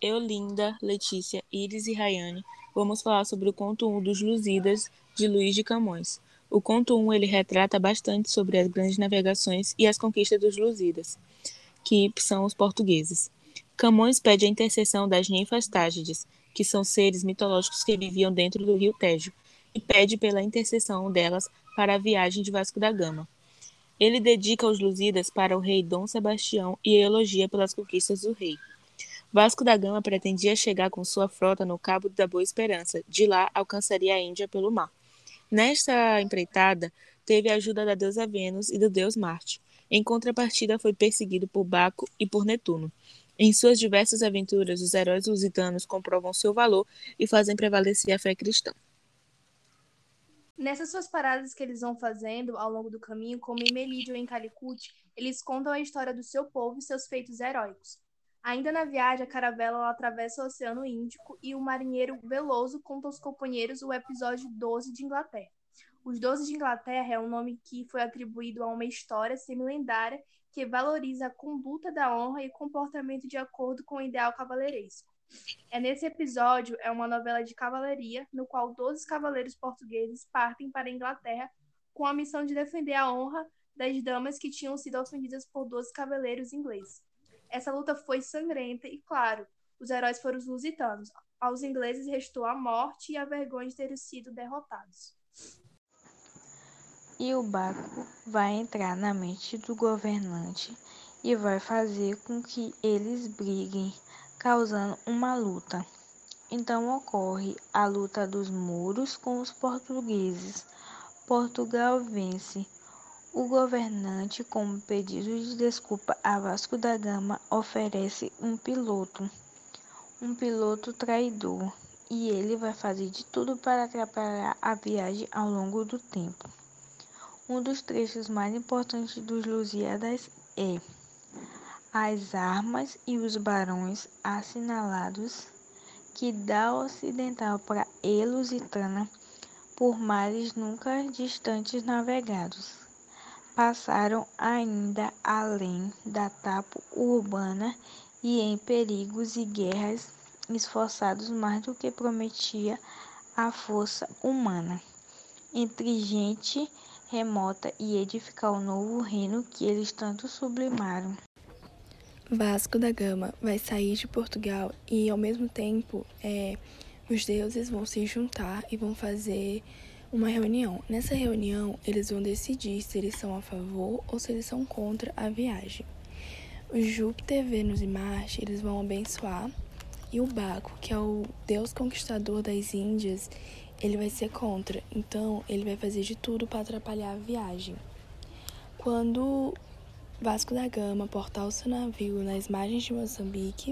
Eu, Linda, Letícia, Iris e Rayane vamos falar sobre o conto 1 dos Lusíadas, de Luís de Camões. O conto 1 ele retrata bastante sobre as grandes navegações e as conquistas dos Lusíadas, que são os portugueses. Camões pede a intercessão das ninfas tágides, que são seres mitológicos que viviam dentro do rio Tejo, e pede pela intercessão delas para a viagem de Vasco da Gama. Ele dedica os Lusíadas para o rei Dom Sebastião e elogia pelas conquistas do rei. Vasco da Gama pretendia chegar com sua frota no Cabo da Boa Esperança, de lá alcançaria a Índia pelo mar. Nesta empreitada, teve a ajuda da deusa Vênus e do deus Marte. Em contrapartida, foi perseguido por Baco e por Netuno. Em suas diversas aventuras, os heróis lusitanos comprovam seu valor e fazem prevalecer a fé cristã. Nessas suas paradas que eles vão fazendo ao longo do caminho, como em Melídio ou em Calicut, eles contam a história do seu povo e seus feitos heróicos. Ainda na viagem, a caravela atravessa o Oceano Índico e o marinheiro Veloso conta aos companheiros o episódio 12 de Inglaterra. Os Doze de Inglaterra é um nome que foi atribuído a uma história semi-lendária que valoriza a conduta da honra e comportamento de acordo com o ideal cavaleiresco. É nesse episódio, é uma novela de cavalaria, no qual 12 cavaleiros portugueses partem para a Inglaterra com a missão de defender a honra das damas que tinham sido ofendidas por 12 cavaleiros ingleses. Essa luta foi sangrenta e, claro, os heróis foram os lusitanos. Aos ingleses restou a morte e a vergonha de terem sido derrotados. E o Baco vai entrar na mente do governante e vai fazer com que eles briguem, causando uma luta. Então ocorre a luta dos muros com os portugueses. Portugal vence o governante, como pedido de desculpa a Vasco da Gama, oferece um piloto, um piloto traidor, e ele vai fazer de tudo para atrapalhar a viagem ao longo do tempo. Um dos trechos mais importantes dos Lusíadas é as armas e os barões assinalados que da ocidental para Elusitana por mares nunca distantes navegados passaram ainda além da tapa urbana e em perigos e guerras esforçados mais do que prometia a força humana entre gente remota e edificar o novo reino que eles tanto sublimaram. Vasco da Gama vai sair de Portugal e ao mesmo tempo é, os deuses vão se juntar e vão fazer uma reunião. Nessa reunião, eles vão decidir se eles são a favor ou se eles são contra a viagem. O Júpiter, Vênus e Marte, eles vão abençoar. E o Baco, que é o deus conquistador das Índias, ele vai ser contra. Então, ele vai fazer de tudo para atrapalhar a viagem. Quando Vasco da Gama portar o seu navio nas margens de Moçambique,